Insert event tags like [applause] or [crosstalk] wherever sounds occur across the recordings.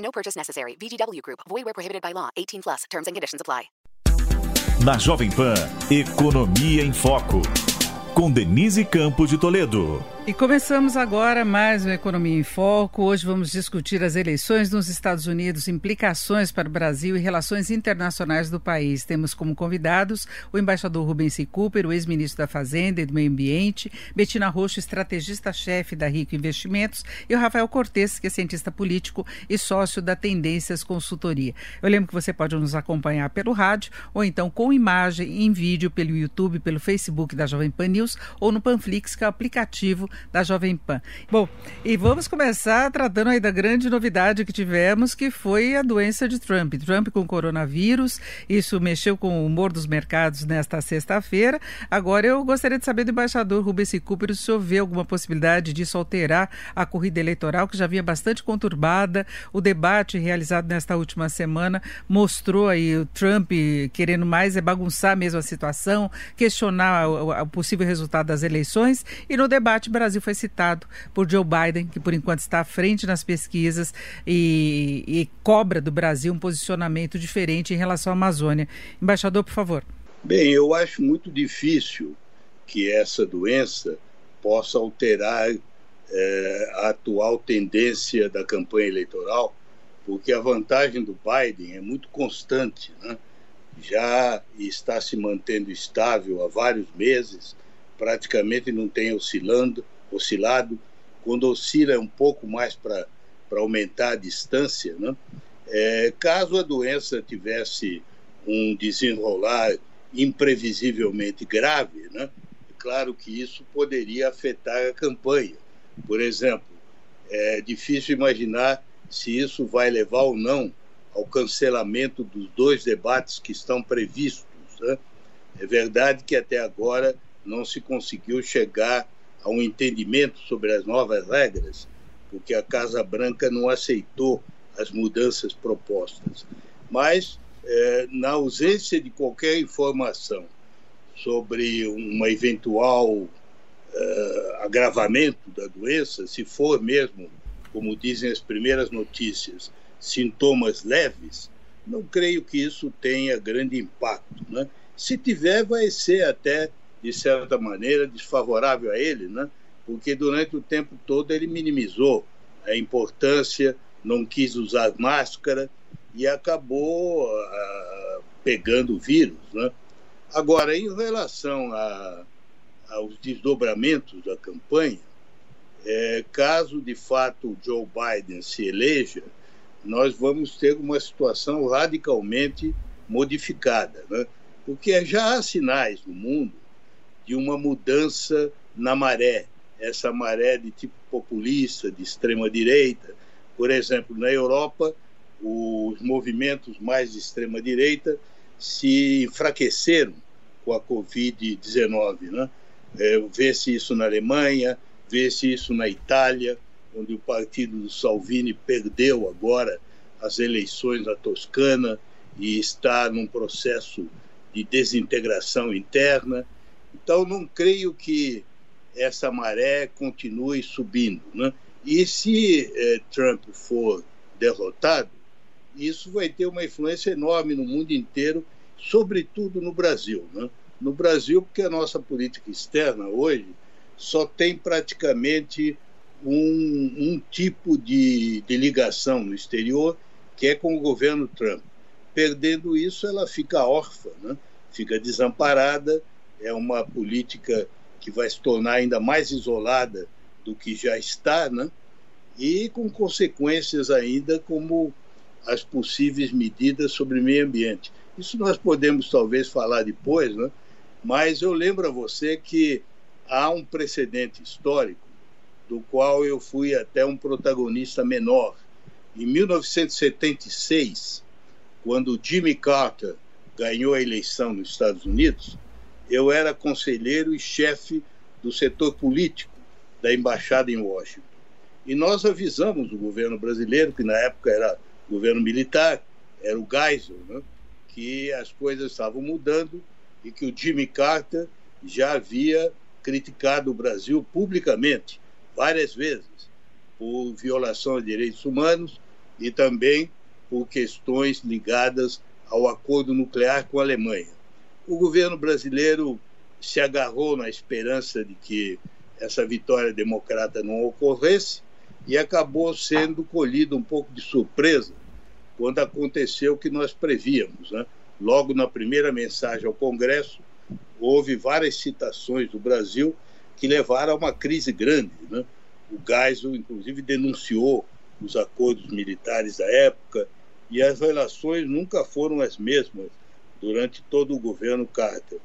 No purchase necessary. VGW Group. Void where prohibited by law. 18 plus. Terms and conditions apply. Na Jovem Pan, Economia em Foco. Com Denise Campos de Toledo. E começamos agora mais uma Economia em Foco. Hoje vamos discutir as eleições nos Estados Unidos, implicações para o Brasil e relações internacionais do país. Temos como convidados o embaixador Rubens C. Cooper, o ex-ministro da Fazenda e do Meio Ambiente, Betina Roxo, estrategista-chefe da Rico Investimentos, e o Rafael Cortes, que é cientista político e sócio da Tendências Consultoria. Eu lembro que você pode nos acompanhar pelo rádio ou então com imagem em vídeo pelo YouTube, pelo Facebook da Jovem Pan News ou no Panflix, que é o aplicativo da Jovem Pan. Bom, e vamos começar tratando aí da grande novidade que tivemos, que foi a doença de Trump. Trump com coronavírus, isso mexeu com o humor dos mercados nesta sexta-feira. Agora eu gostaria de saber do embaixador Rubens Cooper se vê alguma possibilidade disso alterar a corrida eleitoral, que já vinha bastante conturbada. O debate realizado nesta última semana mostrou aí o Trump querendo mais é bagunçar mesmo a situação, questionar o possível resultado das eleições. E no debate, Brasil foi citado por Joe Biden, que por enquanto está à frente nas pesquisas e, e cobra do Brasil um posicionamento diferente em relação à Amazônia. Embaixador, por favor. Bem, eu acho muito difícil que essa doença possa alterar é, a atual tendência da campanha eleitoral, porque a vantagem do Biden é muito constante, né? já está se mantendo estável há vários meses praticamente não tem oscilando, oscilado. Quando oscila é um pouco mais para aumentar a distância. Né? É, caso a doença tivesse um desenrolar imprevisivelmente grave, né? é claro que isso poderia afetar a campanha. Por exemplo, é difícil imaginar se isso vai levar ou não ao cancelamento dos dois debates que estão previstos. Né? É verdade que até agora não se conseguiu chegar a um entendimento sobre as novas regras, porque a Casa Branca não aceitou as mudanças propostas. Mas, eh, na ausência de qualquer informação sobre um eventual eh, agravamento da doença, se for mesmo, como dizem as primeiras notícias, sintomas leves, não creio que isso tenha grande impacto. Né? Se tiver, vai ser até de certa maneira, desfavorável a ele, né? porque durante o tempo todo ele minimizou a importância, não quis usar máscara e acabou uh, pegando o vírus. Né? Agora, em relação a, aos desdobramentos da campanha, é, caso de fato Joe Biden se eleja, nós vamos ter uma situação radicalmente modificada, né? porque já há sinais no mundo de uma mudança na maré, essa maré de tipo populista, de extrema-direita. Por exemplo, na Europa, os movimentos mais de extrema-direita se enfraqueceram com a Covid-19. Né? É, vê-se isso na Alemanha, vê-se isso na Itália, onde o partido do Salvini perdeu agora as eleições na Toscana e está num processo de desintegração interna. Então, não creio que essa maré continue subindo. Né? E se eh, Trump for derrotado, isso vai ter uma influência enorme no mundo inteiro, sobretudo no Brasil. Né? No Brasil, porque a nossa política externa hoje só tem praticamente um, um tipo de, de ligação no exterior, que é com o governo Trump. Perdendo isso, ela fica órfã, né? fica desamparada é uma política que vai se tornar ainda mais isolada do que já está, né? e com consequências ainda como as possíveis medidas sobre o meio ambiente. Isso nós podemos talvez falar depois, né? mas eu lembro a você que há um precedente histórico do qual eu fui até um protagonista menor, Em 1976, quando Jimmy Carter ganhou a eleição nos Estados Unidos, eu era conselheiro e chefe do setor político da embaixada em Washington. E nós avisamos o governo brasileiro, que na época era governo militar, era o Geisel, né, que as coisas estavam mudando e que o Jimmy Carter já havia criticado o Brasil publicamente várias vezes por violação de direitos humanos e também por questões ligadas ao acordo nuclear com a Alemanha. O governo brasileiro se agarrou na esperança de que essa vitória democrata não ocorresse e acabou sendo colhido um pouco de surpresa quando aconteceu o que nós prevíamos. Né? Logo na primeira mensagem ao Congresso, houve várias citações do Brasil que levaram a uma crise grande. Né? O Geisel, inclusive, denunciou os acordos militares da época e as relações nunca foram as mesmas durante todo o governo Carter.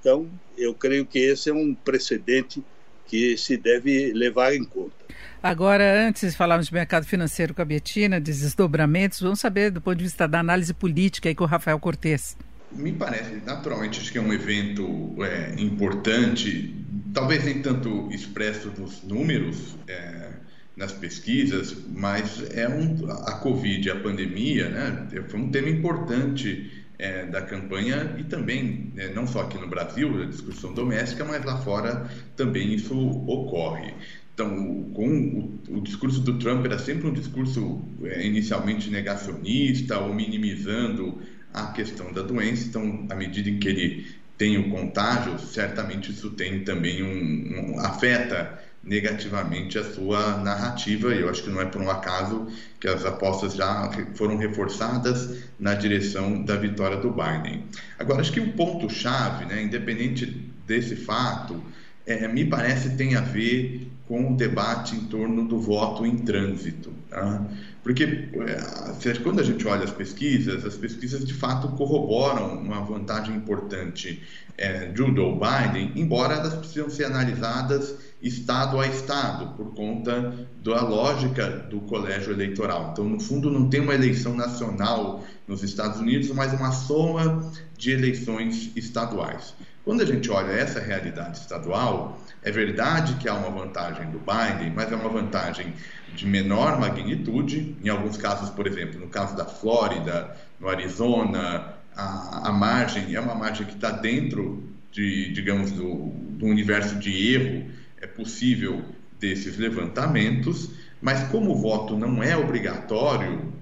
Então, eu creio que esse é um precedente que se deve levar em conta. Agora, antes de falarmos de mercado financeiro com a Betina, de desdobramentos, vamos saber do ponto de vista da análise política aí com o Rafael Cortes. Me parece, naturalmente, acho que é um evento é, importante, talvez nem tanto expresso nos números, é, nas pesquisas, mas é um, a Covid, a pandemia, né, foi um tema importante é, da campanha e também, é, não só aqui no Brasil, a discussão doméstica, mas lá fora também isso ocorre. Então, com o, o, discurso do Trump era sempre um discurso é, inicialmente negacionista ou minimizando a questão da doença. Então, à medida em que ele tem o contágio, certamente isso tem também um, um afeta negativamente a sua narrativa, e eu acho que não é por um acaso que as apostas já foram reforçadas na direção da vitória do Biden. Agora, acho que o ponto-chave, né, independente desse fato, é, me parece tem a ver com o debate em torno do voto em trânsito. Tá? Porque é, quando a gente olha as pesquisas, as pesquisas de fato corroboram uma vantagem importante é, de Joe Biden, embora elas precisam ser analisadas estado a estado, por conta da lógica do colégio eleitoral. Então, no fundo, não tem uma eleição nacional nos Estados Unidos, mas uma soma de eleições estaduais. Quando a gente olha essa realidade estadual, é verdade que há uma vantagem do Biden, mas é uma vantagem de menor magnitude. Em alguns casos, por exemplo, no caso da Flórida, no Arizona, a, a margem é uma margem que está dentro de, digamos, do, do universo de erro é possível desses levantamentos, mas como o voto não é obrigatório,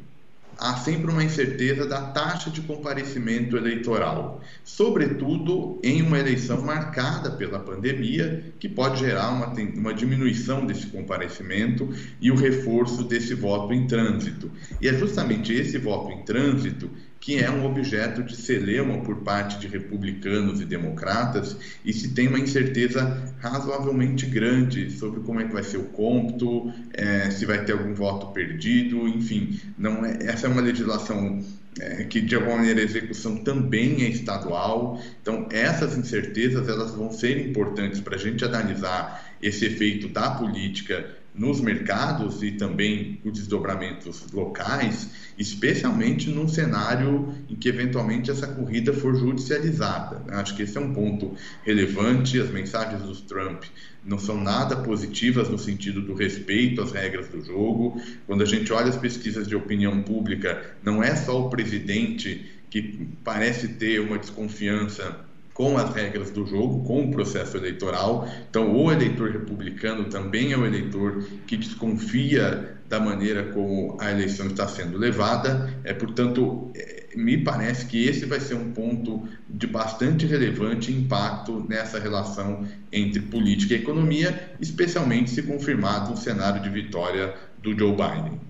há sempre uma incerteza da taxa de comparecimento eleitoral, sobretudo em uma eleição marcada pela pandemia, que pode gerar uma, uma diminuição desse comparecimento e o reforço desse voto em trânsito. E é justamente esse voto em trânsito que é um objeto de celema por parte de republicanos e democratas, e se tem uma incerteza razoavelmente grande sobre como é que vai ser o cômputo, é, se vai ter algum voto perdido, enfim, não é, essa é uma legislação é, que de alguma maneira a execução também é estadual. Então essas incertezas elas vão ser importantes para a gente analisar esse efeito da política nos mercados e também os desdobramentos locais, especialmente num cenário em que eventualmente essa corrida for judicializada. Acho que esse é um ponto relevante. As mensagens do Trump não são nada positivas no sentido do respeito às regras do jogo. Quando a gente olha as pesquisas de opinião pública, não é só o presidente que parece ter uma desconfiança com as regras do jogo, com o processo eleitoral. Então, o eleitor republicano também é o eleitor que desconfia da maneira como a eleição está sendo levada. É, portanto, é, me parece que esse vai ser um ponto de bastante relevante impacto nessa relação entre política e economia, especialmente se confirmado um cenário de vitória do Joe Biden.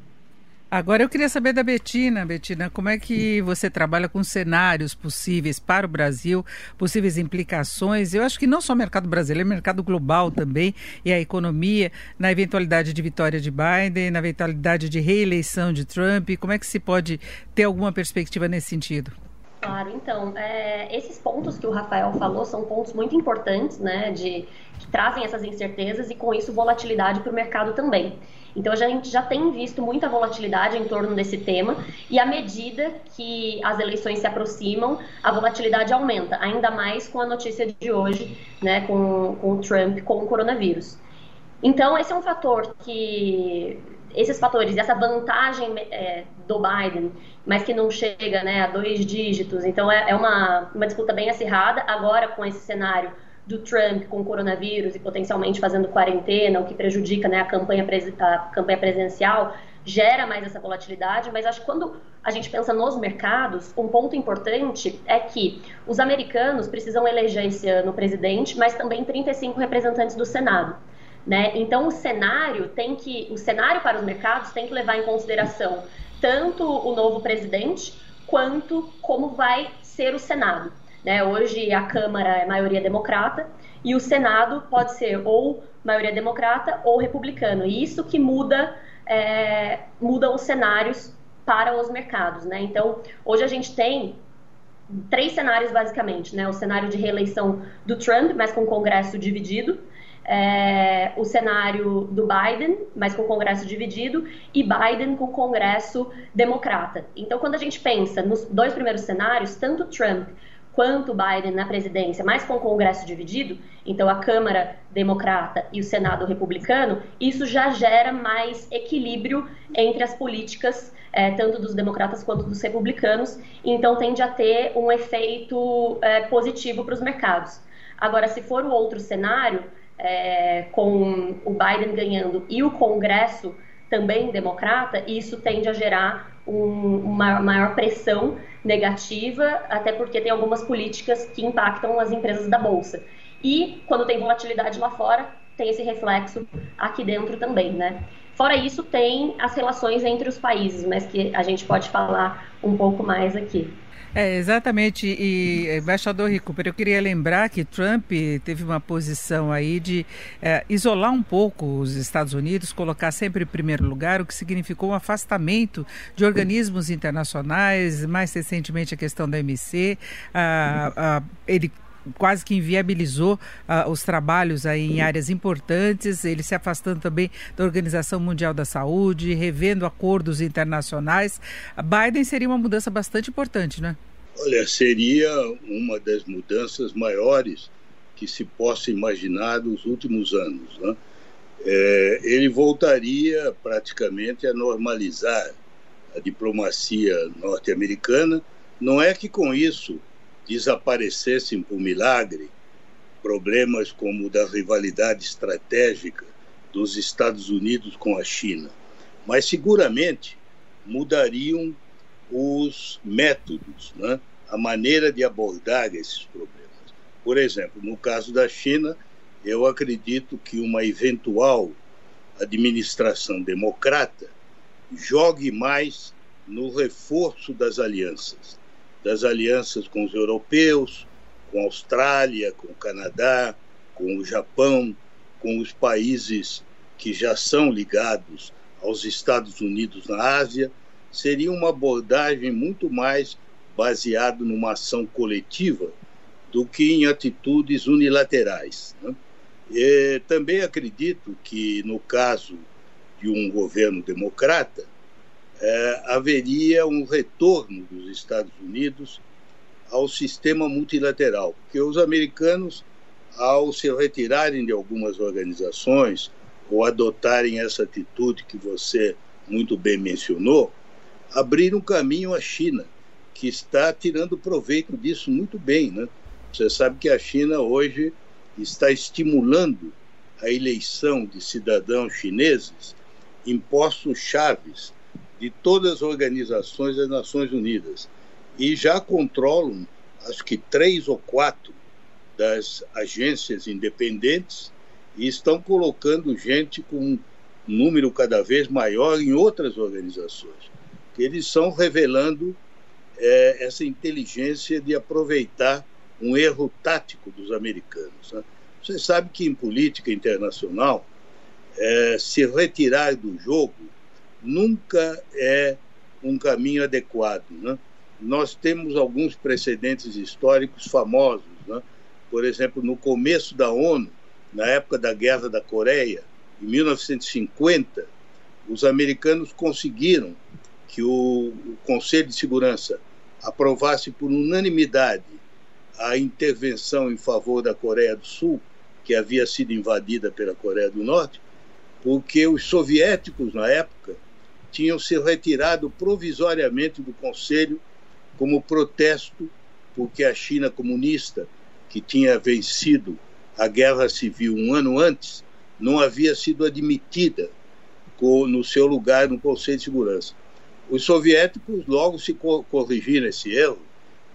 Agora eu queria saber da Betina, Betina, como é que você trabalha com cenários possíveis para o Brasil, possíveis implicações? Eu acho que não só o mercado brasileiro, o mercado global também e a economia, na eventualidade de vitória de Biden, na eventualidade de reeleição de Trump, como é que se pode ter alguma perspectiva nesse sentido? Claro, então, é, esses pontos que o Rafael falou são pontos muito importantes, né, de, que trazem essas incertezas e com isso volatilidade para o mercado também. Então a gente já tem visto muita volatilidade em torno desse tema e à medida que as eleições se aproximam, a volatilidade aumenta, ainda mais com a notícia de hoje, né, com, com o Trump, com o coronavírus. Então esse é um fator que esses fatores, essa vantagem é, do Biden, mas que não chega né, a dois dígitos, então é, é uma, uma disputa bem acirrada. Agora, com esse cenário do Trump com o coronavírus e potencialmente fazendo quarentena, o que prejudica né, a, campanha a campanha presidencial, gera mais essa volatilidade, mas acho que quando a gente pensa nos mercados, um ponto importante é que os americanos precisam eleger esse ano o presidente, mas também 35 representantes do Senado. Né? Então o cenário tem que, o cenário para os mercados tem que levar em consideração tanto o novo presidente quanto como vai ser o Senado. Né? Hoje a Câmara é maioria democrata e o Senado pode ser ou maioria democrata ou republicano. E isso que muda, é, muda os cenários para os mercados. Né? Então, hoje a gente tem três cenários basicamente, né? O cenário de reeleição do Trump, mas com o Congresso dividido, é, o cenário do Biden, mas com o Congresso dividido, e Biden com o Congresso democrata. Então, quando a gente pensa nos dois primeiros cenários, tanto Trump quanto Biden na presidência, mas com o Congresso dividido, então a Câmara democrata e o Senado republicano, isso já gera mais equilíbrio entre as políticas, é, tanto dos democratas quanto dos republicanos, então tende a ter um efeito é, positivo para os mercados. Agora, se for o outro cenário, é, com o Biden ganhando e o Congresso também democrata, isso tende a gerar um, uma maior pressão negativa, até porque tem algumas políticas que impactam as empresas da bolsa. E quando tem volatilidade lá fora, tem esse reflexo aqui dentro também, né? Fora isso, tem as relações entre os países, mas que a gente pode falar um pouco mais aqui. É, exatamente. E, embaixador Recupero, eu queria lembrar que Trump teve uma posição aí de é, isolar um pouco os Estados Unidos, colocar sempre em primeiro lugar, o que significou um afastamento de organismos internacionais, mais recentemente a questão da MC. Ah, ah, ele quase que inviabilizou uh, os trabalhos aí em áreas importantes, ele se afastando também da Organização Mundial da Saúde, revendo acordos internacionais. Biden seria uma mudança bastante importante, não é? Olha, seria uma das mudanças maiores que se possa imaginar nos últimos anos. Né? É, ele voltaria praticamente a normalizar a diplomacia norte-americana. Não é que com isso desaparecessem por milagre problemas como o da rivalidade estratégica dos Estados Unidos com a China, mas seguramente mudariam os métodos, né? a maneira de abordar esses problemas. Por exemplo, no caso da China, eu acredito que uma eventual administração democrata jogue mais no reforço das alianças, das alianças com os europeus, com a Austrália, com o Canadá, com o Japão, com os países que já são ligados aos Estados Unidos na Ásia seria uma abordagem muito mais baseada numa ação coletiva do que em atitudes unilaterais. Né? E também acredito que, no caso de um governo democrata, é, haveria um retorno dos Estados Unidos ao sistema multilateral, porque os americanos, ao se retirarem de algumas organizações ou adotarem essa atitude que você muito bem mencionou, abrir um caminho à China, que está tirando proveito disso muito bem. Né? Você sabe que a China hoje está estimulando a eleição de cidadãos chineses em postos chaves de todas as organizações das Nações Unidas e já controlam, acho que três ou quatro das agências independentes e estão colocando gente com um número cada vez maior em outras organizações eles estão revelando é, essa inteligência de aproveitar um erro tático dos americanos. Né? Você sabe que em política internacional, é, se retirar do jogo nunca é um caminho adequado. Né? nós temos alguns precedentes históricos famosos. Né? Por exemplo, no começo da ONU, na época da Guerra da Coreia, em 1950, os americanos conseguiram que o, Conselho de Segurança aprovasse por unanimidade a intervenção em favor da Coreia do Sul, que havia sido invadida pela Coreia do Norte, porque os soviéticos, na época, tinham se retirado provisoriamente do Conselho como protesto porque a China comunista, que tinha vencido a guerra civil um ano antes, não havia sido admitida no seu lugar no Conselho de Segurança. Os soviéticos logo se corrigiram esse erro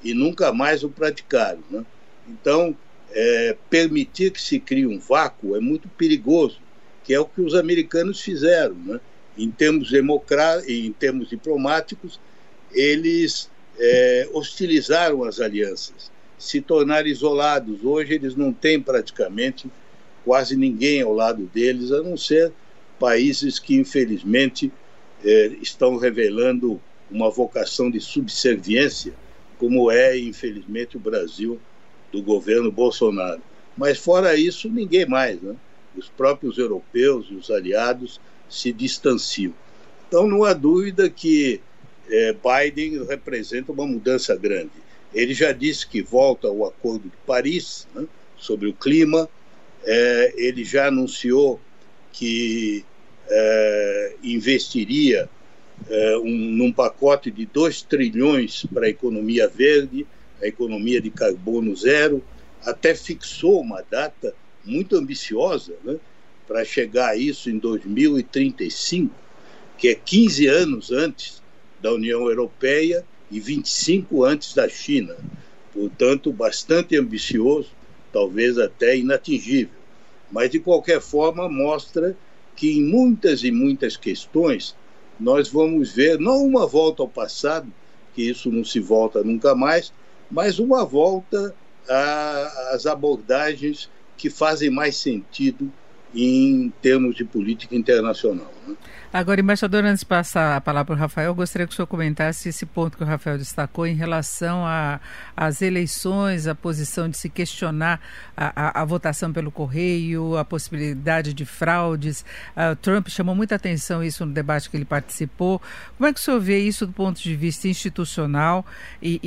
e nunca mais o praticaram. Né? Então, é, permitir que se crie um vácuo é muito perigoso, que é o que os americanos fizeram. Né? Em, termos em termos diplomáticos, eles é, hostilizaram as alianças, se tornaram isolados. Hoje eles não têm praticamente quase ninguém ao lado deles, a não ser países que, infelizmente, é, estão revelando uma vocação de subserviência, como é, infelizmente, o Brasil do governo Bolsonaro. Mas, fora isso, ninguém mais. Né? Os próprios europeus e os aliados se distanciam. Então, não há dúvida que é, Biden representa uma mudança grande. Ele já disse que volta ao Acordo de Paris né, sobre o clima, é, ele já anunciou que é, investiria um, num pacote de 2 trilhões para a economia verde, a economia de carbono zero, até fixou uma data muito ambiciosa né, para chegar a isso em 2035, que é 15 anos antes da União Europeia e 25 antes da China. Portanto, bastante ambicioso, talvez até inatingível. Mas, de qualquer forma, mostra que em muitas e muitas questões nós vamos ver não uma volta ao passado, que isso não se volta nunca mais, mas uma volta às abordagens que fazem mais sentido em termos de política internacional. Né? Agora, embaixador, antes de passar a palavra para o Rafael, gostaria que o senhor comentasse esse ponto que o Rafael destacou em relação às eleições, a posição de se questionar a, a, a, votação pelo correio, a possibilidade de fraudes. Uh, Trump chamou muita atenção isso no debate que ele participou. Como é que o senhor vê isso do ponto de vista institucional e,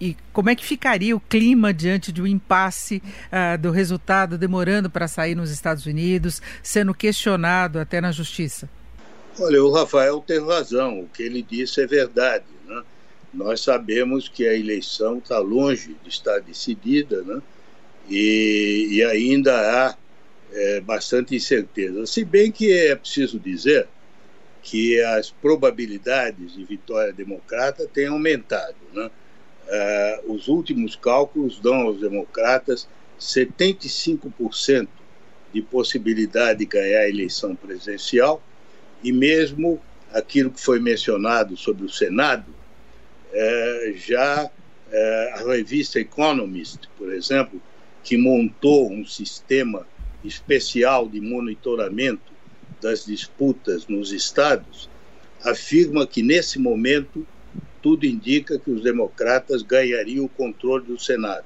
e, e como é que ficaria o clima diante de um impasse uh, do resultado demorando para sair nos Estados Unidos, sendo questionado até na justiça? Olha, o Rafael tem razão, o que ele disse é verdade. Né? Nós sabemos que a eleição está longe de estar decidida né? e, e ainda há é, bastante incerteza. Se bem que é preciso dizer que as probabilidades de vitória democrata têm aumentado. Né? Uh, os últimos cálculos dão aos democratas 75% de possibilidade de ganhar a eleição presidencial e mesmo aquilo que foi mencionado sobre o Senado, é, já é, a revista Economist, por exemplo, que montou um sistema especial de monitoramento das disputas nos estados, afirma que nesse momento tudo indica que os democratas ganhariam o controle do Senado.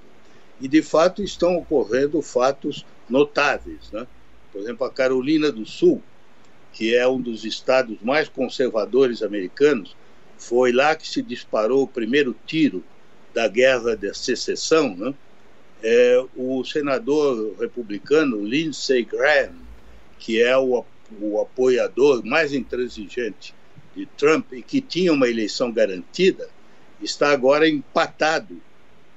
E de fato estão ocorrendo fatos notáveis. Né? Por exemplo, a Carolina do Sul, que é um dos estados mais conservadores americanos, foi lá que se disparou o primeiro tiro da guerra da secessão. Né? É, o senador republicano Lindsey Graham, que é o, o apoiador mais intransigente de Trump e que tinha uma eleição garantida, está agora empatado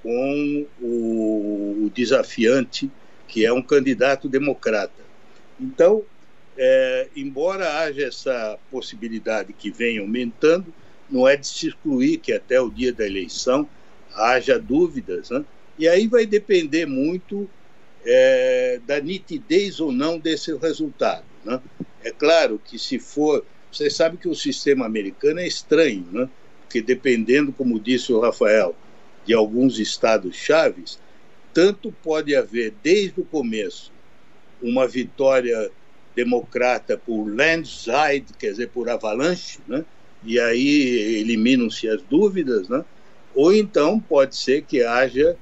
com o, o desafiante, que é um candidato democrata. Então, é, embora haja essa possibilidade que vem aumentando, não é de se excluir que até o dia da eleição haja dúvidas, né? e aí vai depender muito é, da nitidez ou não desse resultado. Né? É claro que se for. Você sabe que o sistema americano é estranho, né? porque dependendo, como disse o Rafael, de alguns estados chaves, tanto pode haver desde o começo uma vitória democrata por landslide, quer dizer, por avalanche, né? e aí eliminam-se as dúvidas, né? ou então pode ser que haja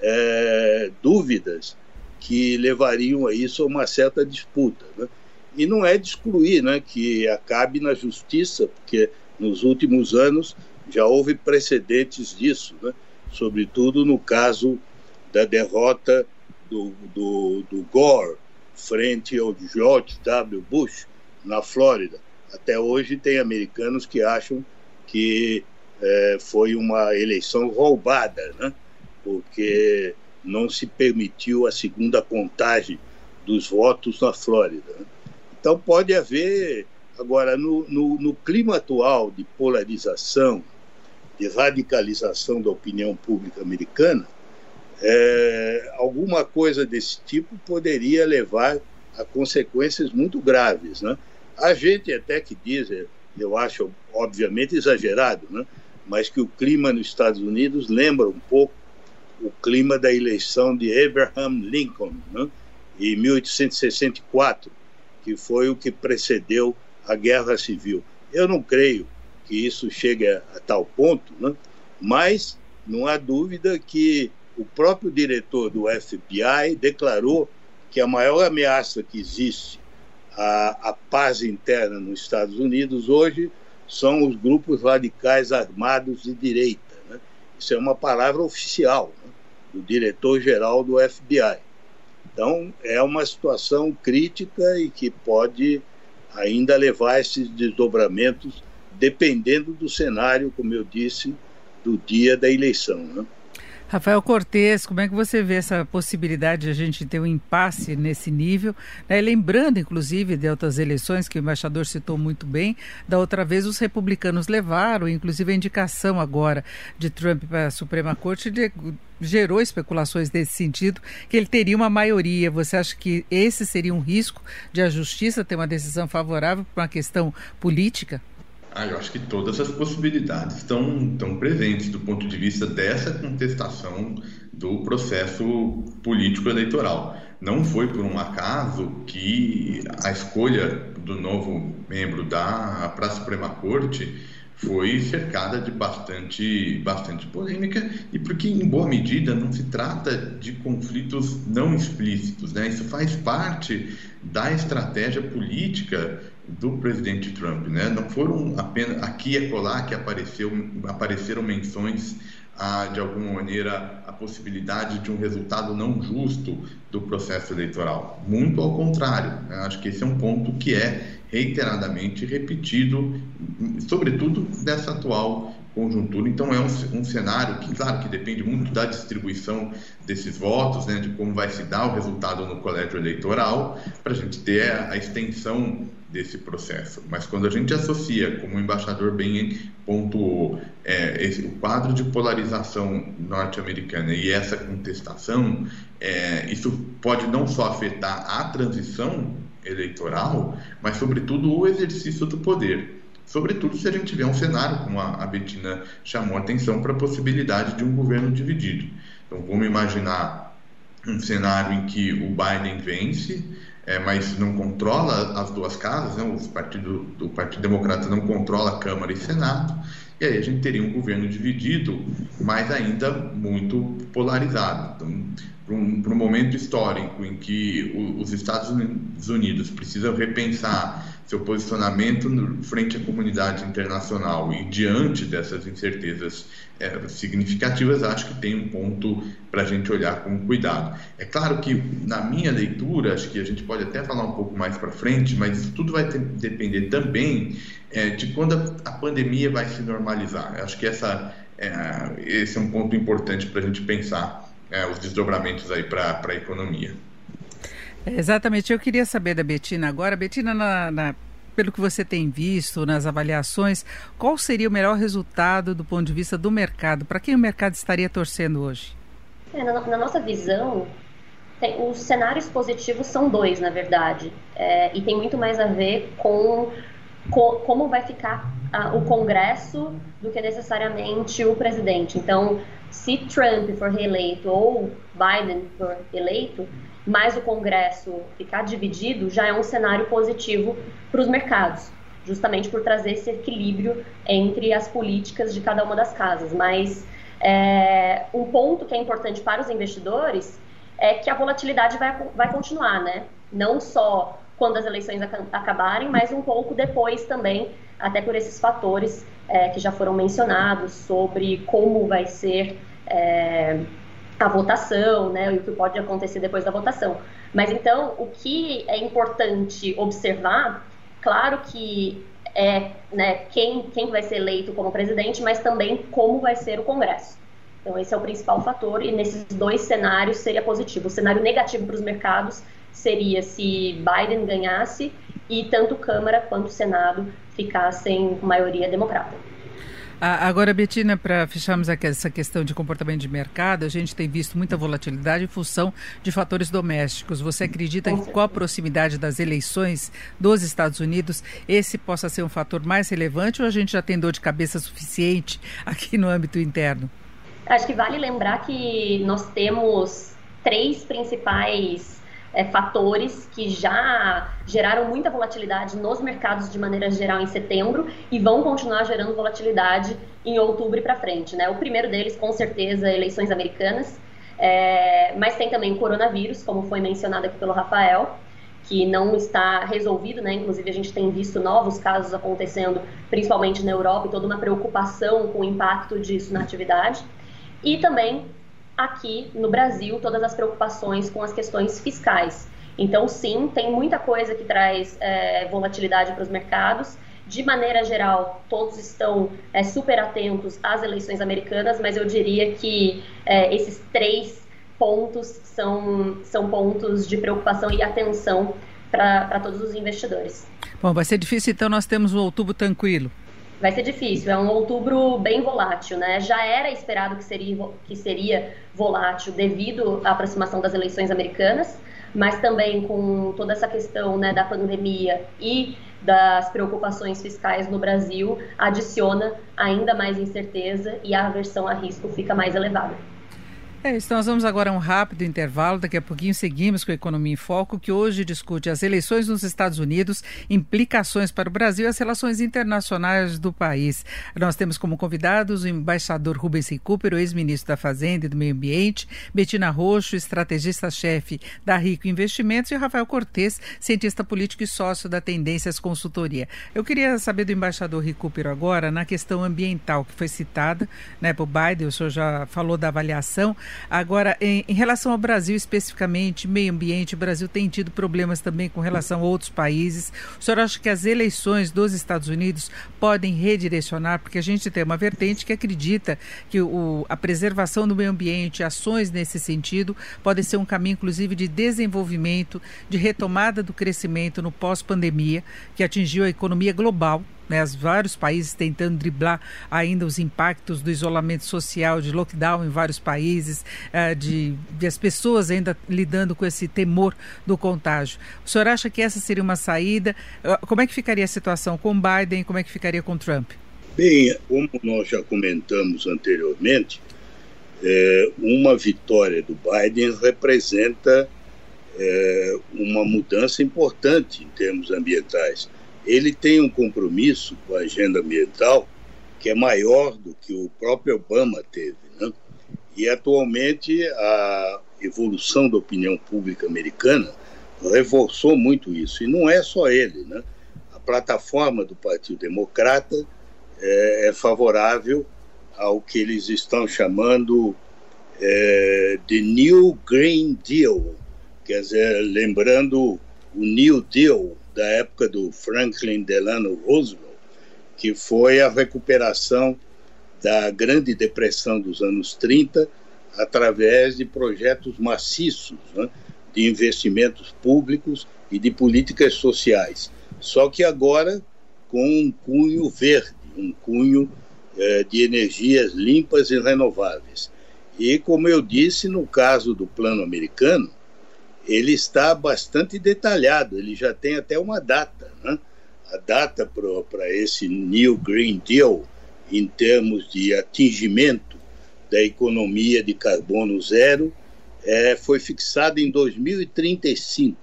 é, dúvidas que levariam a isso a uma certa disputa. Né? E não é de excluir né, que acabe na justiça, porque nos últimos anos já houve precedentes disso, né? sobretudo no caso da derrota do, do, do Gore frente ao George W. Bush na Flórida. Até hoje tem americanos que acham que é, foi uma eleição roubada, né? porque não se permitiu a segunda contagem dos votos na Flórida. Né? Então pode haver, agora, no, no, no clima atual de polarização, de radicalização da opinião pública americana, é, alguma coisa desse tipo poderia levar a consequências muito graves. Né? A gente até que diz, eu acho obviamente exagerado, né? mas que o clima nos Estados Unidos lembra um pouco o clima da eleição de Abraham Lincoln, né? em 1864, que foi o que precedeu a Guerra Civil. Eu não creio que isso chegue a, a tal ponto, né? mas não há dúvida que o próprio diretor do FBI declarou que a maior ameaça que existe à, à paz interna nos Estados Unidos hoje são os grupos radicais armados de direita. Né? Isso é uma palavra oficial né? do diretor-geral do FBI. Então, é uma situação crítica e que pode ainda levar a esses desdobramentos, dependendo do cenário, como eu disse, do dia da eleição. Né? Rafael Cortes, como é que você vê essa possibilidade de a gente ter um impasse nesse nível? Né? Lembrando, inclusive, de outras eleições que o embaixador citou muito bem, da outra vez os republicanos levaram, inclusive a indicação agora de Trump para a Suprema Corte de, gerou especulações nesse sentido, que ele teria uma maioria. Você acha que esse seria um risco de a justiça ter uma decisão favorável para uma questão política? Ah, eu acho que todas as possibilidades estão, estão presentes do ponto de vista dessa contestação do processo político eleitoral. Não foi por um acaso que a escolha do novo membro da para a Suprema Corte foi cercada de bastante, bastante polêmica e porque, em boa medida, não se trata de conflitos não explícitos. Né? Isso faz parte da estratégia política do presidente Trump. Né? Não foram apenas aqui e colar que apareceu, apareceram menções a, de alguma maneira a possibilidade de um resultado não justo do processo eleitoral. Muito ao contrário. Né? Acho que esse é um ponto que é reiteradamente repetido, sobretudo dessa atual conjuntura. Então, é um, um, cenário que, claro, que depende muito da distribuição desses votos, né, de como vai se dar o resultado no colégio eleitoral, para a gente ter a, extensão desse processo. Mas quando a gente associa, como o embaixador bem pontuou, é, esse, o quadro de polarização norte-americana e essa contestação, é, isso pode não só afetar a transição eleitoral, mas, sobretudo, o exercício do poder. Sobretudo se a gente tiver um cenário, como a, Bettina chamou a atenção, para a possibilidade de um governo dividido. Então, vamos imaginar um cenário em que o Biden vence, é, mas não controla as duas casas, né? o, partido, o Partido Democrata não controla Câmara e Senado, e aí a gente teria um governo dividido, mas ainda muito polarizado. Então, para um, um, momento histórico em que o, os Estados Unidos precisam repensar seu posicionamento frente à comunidade internacional e diante dessas incertezas é, significativas, acho que tem um ponto para a gente olhar com cuidado. É claro que, na minha leitura, acho que a gente pode até falar um pouco mais para frente, mas isso tudo vai ter, depender também é, de quando a, a, pandemia vai se normalizar. Acho que essa, é, esse é um ponto importante para a gente pensar os desdobramentos aí para a economia. Exatamente. Eu queria saber da Betina agora. Betina, na, na, pelo que você tem visto nas avaliações, qual seria o melhor resultado do ponto de vista do mercado? Para quem o mercado estaria torcendo hoje? É, na, na, nossa visão, tem, os cenários positivos são dois, na verdade. É, e tem muito mais a ver com, com como vai ficar a, o Congresso do que necessariamente o presidente. Então, se Trump for reeleito ou Biden for eleito, mas o Congresso ficar dividido, já é um cenário positivo para os mercados, justamente por trazer esse equilíbrio entre as políticas de cada uma das casas. Mas É, um ponto que é importante para os investidores é que a volatilidade vai, vai continuar, né? Não só quando as eleições acabarem, mas um pouco depois também, até por esses fatores é, que já foram mencionados sobre como vai ser é, a votação, né, e o que pode acontecer depois da votação. Mas então, o que é importante observar, claro que é né, quem, quem vai ser eleito como presidente, mas também como vai ser o Congresso. Então, esse é o principal fator, e nesses dois cenários seria positivo. O cenário negativo para os mercados seria se Biden ganhasse e tanto Câmara quanto Senado ficassem com maioria democrata. Agora, Betina, para fecharmos aqui essa questão de comportamento de mercado, a gente tem visto muita volatilidade em função de fatores domésticos. Você acredita que com a proximidade das eleições dos Estados Unidos, esse possa ser um fator mais relevante ou a gente já tem dor de cabeça suficiente aqui no âmbito interno? Acho que vale lembrar que nós temos três principais é, fatores que já geraram muita volatilidade nos mercados de maneira geral em setembro e vão continuar gerando volatilidade em outubro para frente. Né? O primeiro deles, com certeza, eleições americanas, é, mas tem também coronavírus, como foi mencionado aqui pelo Rafael, que não está resolvido, né? Inclusive a gente tem visto novos casos acontecendo, principalmente na Europa, e toda uma preocupação com o impacto disso na atividade. E também aqui no Brasil todas as preocupações com as questões fiscais. Então, sim, tem muita coisa que traz é, volatilidade para os mercados. De maneira geral, todos estão é, super atentos às eleições americanas, mas eu diria que é, esses três pontos são, são pontos de preocupação e atenção para todos os investidores. Bom, vai ser difícil, então nós temos um outubro tranquilo vai ser difícil. É um outubro bem volátil, né? Já era esperado que seria, que seria volátil devido à aproximação das eleições americanas, mas também com toda essa questão né, da pandemia e das preocupações fiscais no Brasil, adiciona ainda mais incerteza e a aversão a risco fica mais elevada. É isso, nós vamos agora a um rápido intervalo. Daqui a pouquinho seguimos com a Economia em Foco, que hoje discute as eleições nos Estados Unidos, implicações para o Brasil e as relações internacionais do país. Nós temos como convidados o embaixador Rubens Recupero, ex-ministro da Fazenda e do Meio Ambiente, Betina Roxo, estrategista-chefe da Rico Investimentos, e Rafael Cortes, cientista político e sócio da Tendências Consultoria. Eu queria saber do embaixador Recupero agora na questão ambiental, que foi citada né, por Biden, o senhor já falou da avaliação. Agora, em, em, relação ao Brasil especificamente, meio ambiente, o Brasil tem tido problemas também com relação a outros países. O senhor acha que as eleições dos Estados Unidos podem redirecionar? Porque a gente tem uma vertente que acredita que o, a preservação do meio ambiente, ações nesse sentido, podem ser um caminho, inclusive, de desenvolvimento, de retomada do crescimento no pós-pandemia, que atingiu a economia global né, os vários países tentando driblar ainda os impactos do isolamento social, de lockdown em vários países, uh, de, de, as pessoas ainda lidando com esse temor do contágio. O senhor acha que essa seria uma saída? Uh, como é que ficaria a situação com Biden? Como é que ficaria com Trump? Bem, como nós já comentamos anteriormente, é, uma vitória do Biden representa é, uma mudança importante em termos ambientais ele tem um compromisso com a agenda ambiental que é maior do que o próprio Obama teve. Né? E atualmente a evolução da opinião pública americana reforçou muito isso. E não é só ele. Né? A plataforma do Partido Democrata é, é favorável ao que eles estão chamando é, de New Green Deal, quer dizer, lembrando o New Deal da época do Franklin Delano Roosevelt, que foi a recuperação da Grande Depressão dos anos 30 através de projetos maciços né, de investimentos públicos e de políticas sociais. Só que agora com um cunho verde, um cunho eh, de energias limpas e renováveis. E, como eu disse, no caso do plano americano, ele está bastante detalhado, ele já tem até uma data. Né? A data para esse New Green Deal, em termos de atingimento da economia de carbono zero, é, foi fixada em 2035.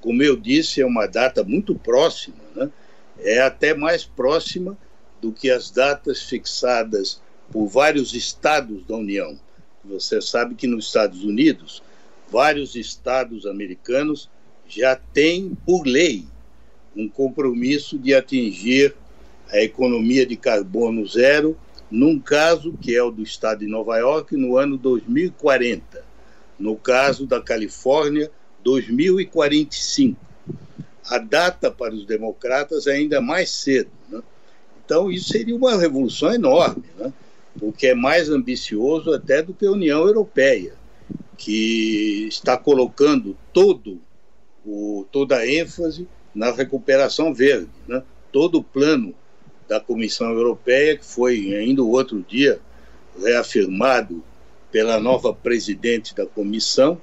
Como eu disse, é uma data muito próxima, né? é até mais próxima do que as datas fixadas por vários estados da União. Você sabe que nos Estados Unidos, vários estados americanos já têm, por lei, um compromisso de atingir a economia de carbono zero, num caso que é o do estado de Nova York, no ano 2040. No caso da Califórnia, 2045. A data para os democratas é ainda mais cedo. Né? Então, isso seria uma revolução enorme, né? porque é mais ambicioso até do que a União Europeia, que está colocando todo o, toda a ênfase na recuperação verde. Né? Todo o plano da Comissão Europeia, que foi ainda o outro dia reafirmado pela nova presidente da comissão,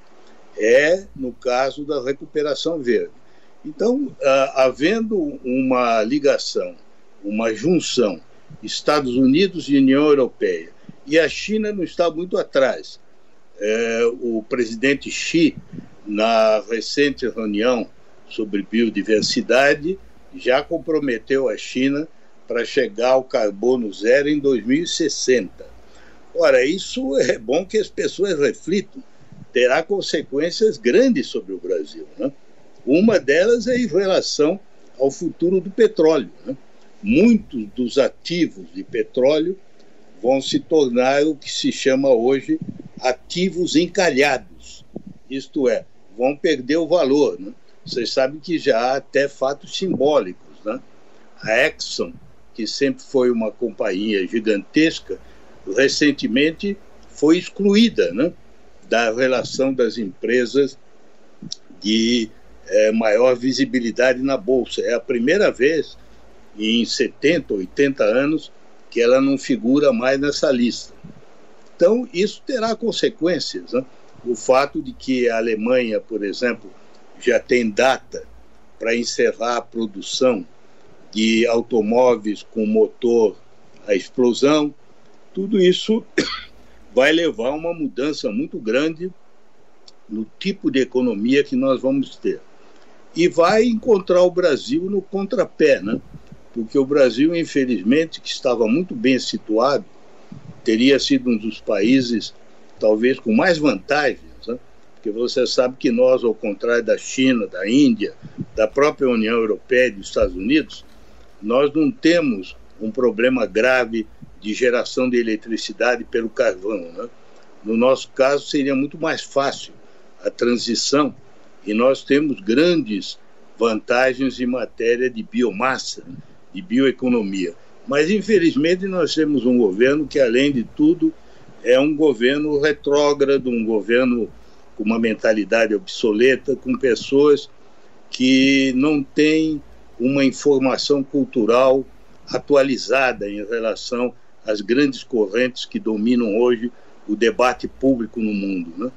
é no caso da recuperação verde. Então, havendo uma ligação, uma junção Estados Unidos e União Europeia, e a China não está muito atrás. É, o presidente Xi, na recente reunião sobre biodiversidade, já comprometeu a China para chegar ao carbono zero em 2060. Ora, isso é bom que as pessoas reflitam. Terá consequências grandes sobre o Brasil. Né? Uma delas é em relação ao futuro do petróleo. Né? Muitos dos ativos de petróleo vão se tornar o que se chama hoje ativos encalhados. Isto é, vão perder o valor. Né? Vocês sabem que já há até fatos simbólicos. Né? A Exxon, que sempre foi uma companhia gigantesca, recentemente foi excluída né? da relação das empresas de é, maior visibilidade na Bolsa. É a primeira vez em 70, 80 anos que ela não figura mais nessa lista. Então, isso terá consequências. Né? O fato de que a Alemanha, por exemplo, já tem data para encerrar a produção de automóveis com motor a explosão, tudo isso [coughs] vai levar a uma mudança muito grande no tipo de economia que nós vamos ter. E vai encontrar o Brasil no contrapé, né? Porque o Brasil, infelizmente, que estava muito bem situado, teria sido um dos países, talvez, com mais vantagens porque você sabe que nós, ao contrário da China, da Índia, da própria União Europeia e dos Estados Unidos, nós não temos um problema grave de geração de eletricidade pelo carvão. Né? No nosso caso, seria muito mais fácil a transição e nós temos grandes vantagens em matéria de biomassa, de bioeconomia. Mas, infelizmente, nós temos um governo que, além de tudo, é um governo retrógrado, um governo com uma mentalidade obsoleta, com pessoas que não têm uma informação cultural atualizada em relação às grandes correntes que dominam hoje o debate público no mundo. Né?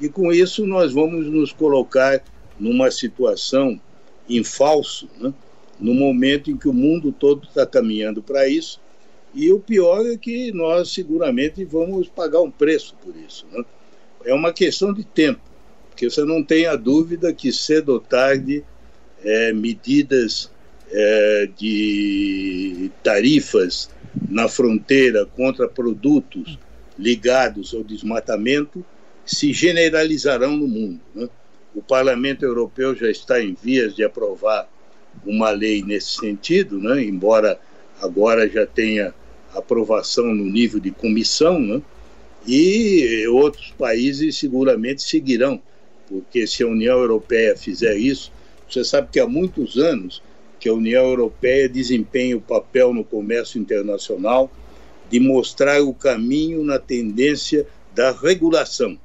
E com isso nós vamos nos colocar numa situação em falso, né? No momento em que o mundo todo está caminhando para isso. E o pior é que nós seguramente vamos pagar um preço por isso. Né? é uma questão de tempo, porque você não tem a dúvida que cedo ou tarde é, medidas é, de tarifas na fronteira contra produtos ligados ao desmatamento se generalizarão no mundo. Né? O Parlamento Europeu já está em vias de aprovar uma lei nesse sentido, né? embora agora já tenha aprovação no nível de comissão, né? E outros países seguramente seguirão, porque se a União Europeia fizer isso, você sabe que há muitos anos que a União Europeia desempenha o papel no comércio internacional de mostrar o caminho na tendência da regulação.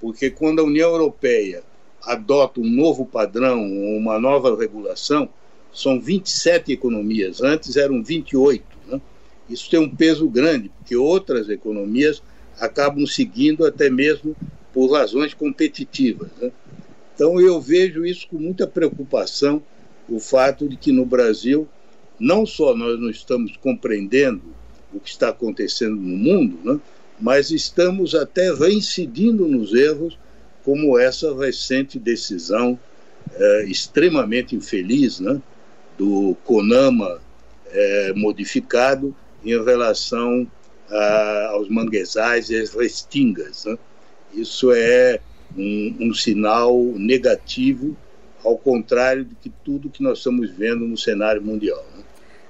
Porque quando a União Europeia adota um novo padrão, uma nova regulação, são 27 economias, antes eram 28. Né? Isso tem um peso grande, porque outras economias acabam seguindo até mesmo por razões competitivas. Né? Então eu vejo isso com muita preocupação, o fato de que no Brasil não só nós não estamos compreendendo o que está acontecendo no mundo, né? mas estamos até reincidindo nos erros, como essa recente decisão é, extremamente infeliz né? do CONAMA é, modificado em relação ah, aos manguezais e às restingas. Né? Isso é um, um sinal negativo, ao contrário de que tudo que nós estamos vendo no cenário mundial. Né?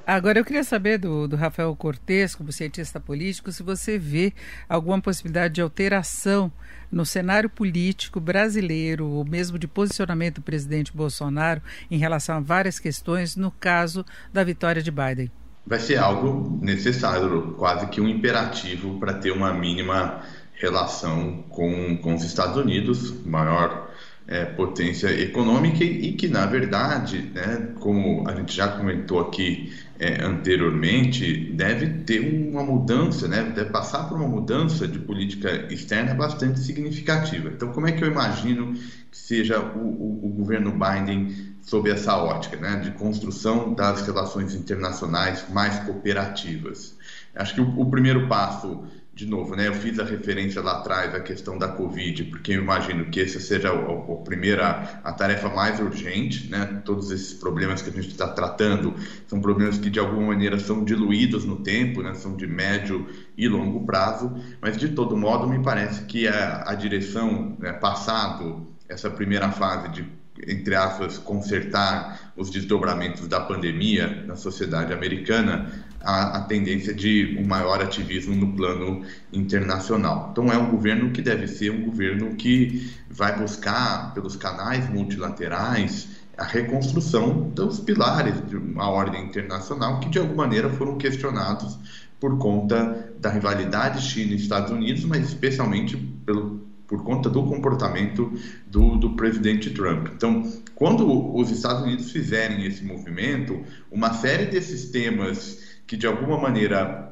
Agora, eu queria saber do, do Rafael Cortes, como cientista político, se você vê alguma possibilidade de alteração no cenário político brasileiro, ou mesmo de posicionamento do presidente Bolsonaro em relação a várias questões, no caso da vitória de Biden. Vai ser algo necessário, quase que um imperativo para ter uma mínima relação com, com os Estados Unidos, maior é, potência econômica e que, na verdade, né, como a gente já comentou aqui é, anteriormente, deve ter uma mudança, né, deve passar por uma mudança de política externa bastante significativa. Então, como é que eu imagino que seja o, o, o governo Biden sob essa ótica, né, de construção das relações internacionais mais cooperativas? Acho que o, o primeiro passo de novo, né, eu fiz a referência lá atrás à questão da Covid, porque eu imagino que essa seja a, a primeira, a tarefa mais urgente, né, todos esses problemas que a gente está tratando são problemas que de alguma maneira são diluídos no tempo, né, são de médio e longo prazo, mas de todo modo me parece que a, a direção, né, passado essa primeira fase de entre aspas, consertar os desdobramentos da pandemia na sociedade americana, a, a, tendência de um maior ativismo no plano internacional. Então, é um governo que deve ser um governo que vai buscar, pelos canais multilaterais, a reconstrução dos pilares de uma ordem internacional que, de alguma maneira, foram questionados por conta da rivalidade China e Estados Unidos, mas especialmente pelo por conta do comportamento do, do presidente Trump. Então, quando os Estados Unidos fizerem esse movimento, uma série desses temas que de alguma maneira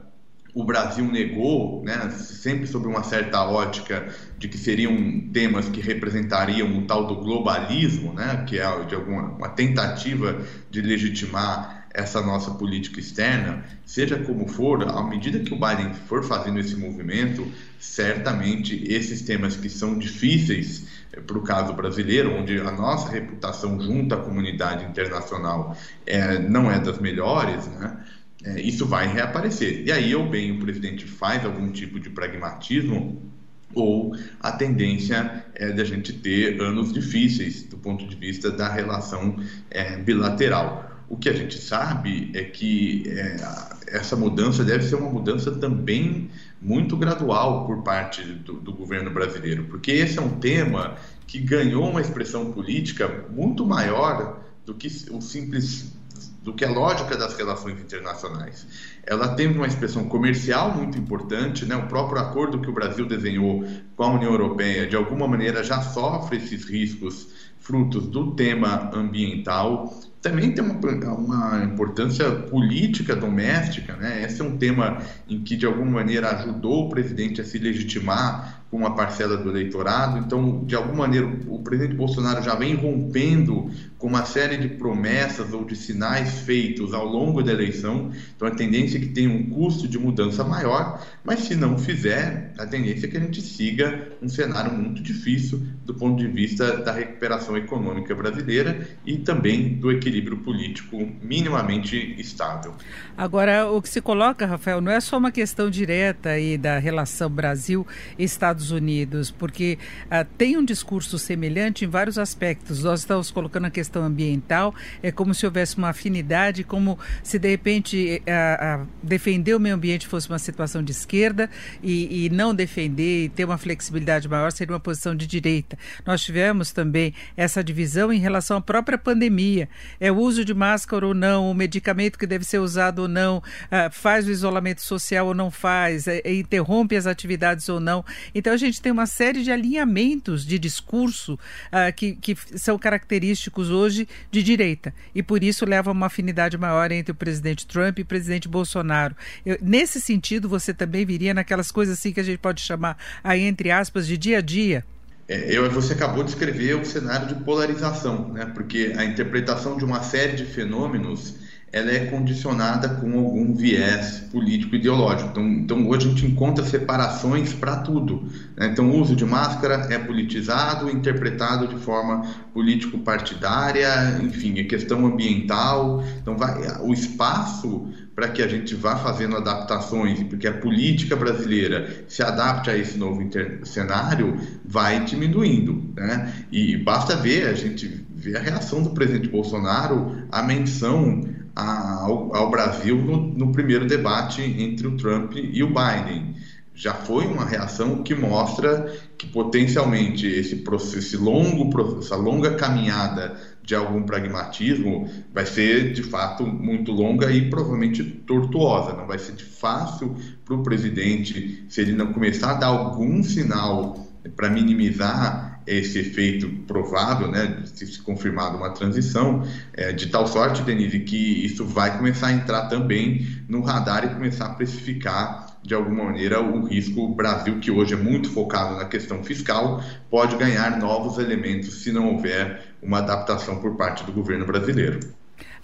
o Brasil negou, né, sempre sob uma certa ótica de que seriam temas que representariam o tal do globalismo, né, que é de alguma uma tentativa de legitimar essa nossa política externa, seja como for, à medida que o Biden for fazendo esse movimento, certamente esses temas que são difíceis eh, para o caso brasileiro, onde a nossa reputação junto à comunidade internacional é, não é das melhores, né? É, isso vai reaparecer. E aí, ou bem o presidente faz algum tipo de pragmatismo, ou a tendência é da gente ter anos difíceis do ponto de vista da relação é, bilateral. O que a gente sabe é que é, essa mudança deve ser uma mudança também muito gradual por parte do, do, governo brasileiro, porque esse é um tema que ganhou uma expressão política muito maior do que o simples do que a lógica das relações internacionais. Ela tem uma expressão comercial muito importante, né? o próprio acordo que o Brasil desenhou com a União Europeia, de alguma maneira, já sofre esses riscos frutos do tema ambiental também tem uma, uma, importância política doméstica, né? Esse é um tema em que, de alguma maneira, ajudou o presidente a se legitimar com uma parcela do eleitorado. Então, de alguma maneira, o presidente Bolsonaro já vem rompendo com uma série de promessas ou de sinais feitos ao longo da eleição. Então, a tendência é que tenha um custo de mudança maior, mas se não fizer, a tendência é que a gente siga um cenário muito difícil do ponto de vista da recuperação econômica brasileira e também do equilíbrio político minimamente estável. Agora, o que se coloca, Rafael, não é só uma questão direta aí da relação Brasil-Estados Unidos, porque uh, tem um discurso semelhante em vários aspectos. Nós estamos colocando a questão questão ambiental, é como se houvesse uma afinidade, como se de repente a, eh, a defender o meio ambiente fosse uma situação de esquerda e, e, não defender e ter uma flexibilidade maior seria uma posição de direita. Nós tivemos também essa divisão em relação à própria pandemia. É o uso de máscara ou não, o medicamento que deve ser usado ou não, uh, faz o isolamento social ou não faz, é, interrompe as atividades ou não. Então a gente tem uma série de alinhamentos de discurso uh, que, que são característicos hoje de direita e por isso leva uma afinidade maior entre o presidente Trump e o presidente Bolsonaro. Eu, nesse sentido, você também viria naquelas coisas assim que a gente pode chamar, aí, entre aspas, de dia a dia? É, eu, você acabou de escrever o cenário de polarização, né? porque a interpretação de uma série de fenômenos ela é condicionada com algum viés político-ideológico. Então, então, hoje a gente encontra separações para tudo. Né? Então, o uso de máscara é politizado, interpretado de forma político-partidária, enfim, é questão ambiental. Então, vai, o espaço para que a gente vá fazendo adaptações, porque a política brasileira se adapte a esse novo cenário, vai diminuindo. Né? E basta ver, a gente vê a reação do presidente Bolsonaro à menção ao, ao, Brasil no, no primeiro debate entre o Trump e o Biden já foi uma reação que mostra que potencialmente esse processo, esse longo, essa longa caminhada de algum pragmatismo vai ser de fato muito longa e provavelmente tortuosa. Não vai ser de fácil para o presidente, se ele não começar a dar algum sinal para minimizar esse efeito provável, né, se confirmado uma transição, é, de tal sorte, Denise, que isso vai começar a entrar também no radar e começar a precificar de alguma maneira o risco Brasil, que hoje é muito focado na questão fiscal, pode ganhar novos elementos se não houver uma adaptação por parte do governo brasileiro.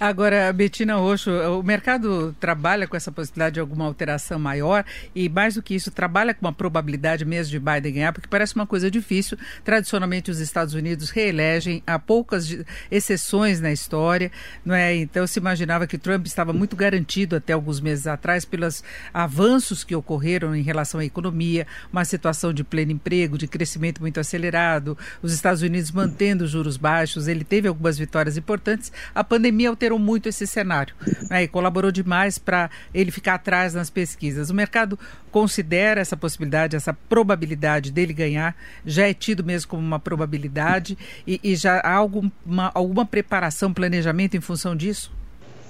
Agora, Betina Roxo, o mercado trabalha com essa possibilidade de alguma alteração maior e, mais do que isso, trabalha com uma probabilidade mesmo de Biden ganhar, porque parece uma coisa difícil. Tradicionalmente, os Estados Unidos reelegem, há poucas exceções na história, não é? Então, se imaginava que Trump estava muito garantido até alguns meses atrás pelos avanços que ocorreram em relação à economia, uma situação de pleno emprego, de crescimento muito acelerado, os Estados Unidos mantendo juros baixos, ele teve algumas vitórias importantes. A pandemia alterou alterou muito esse cenário né, e colaborou demais para ele ficar atrás nas pesquisas. O mercado considera essa possibilidade, essa probabilidade dele ganhar, já é tido mesmo como uma probabilidade e, e já há alguma, alguma preparação, planejamento em função disso?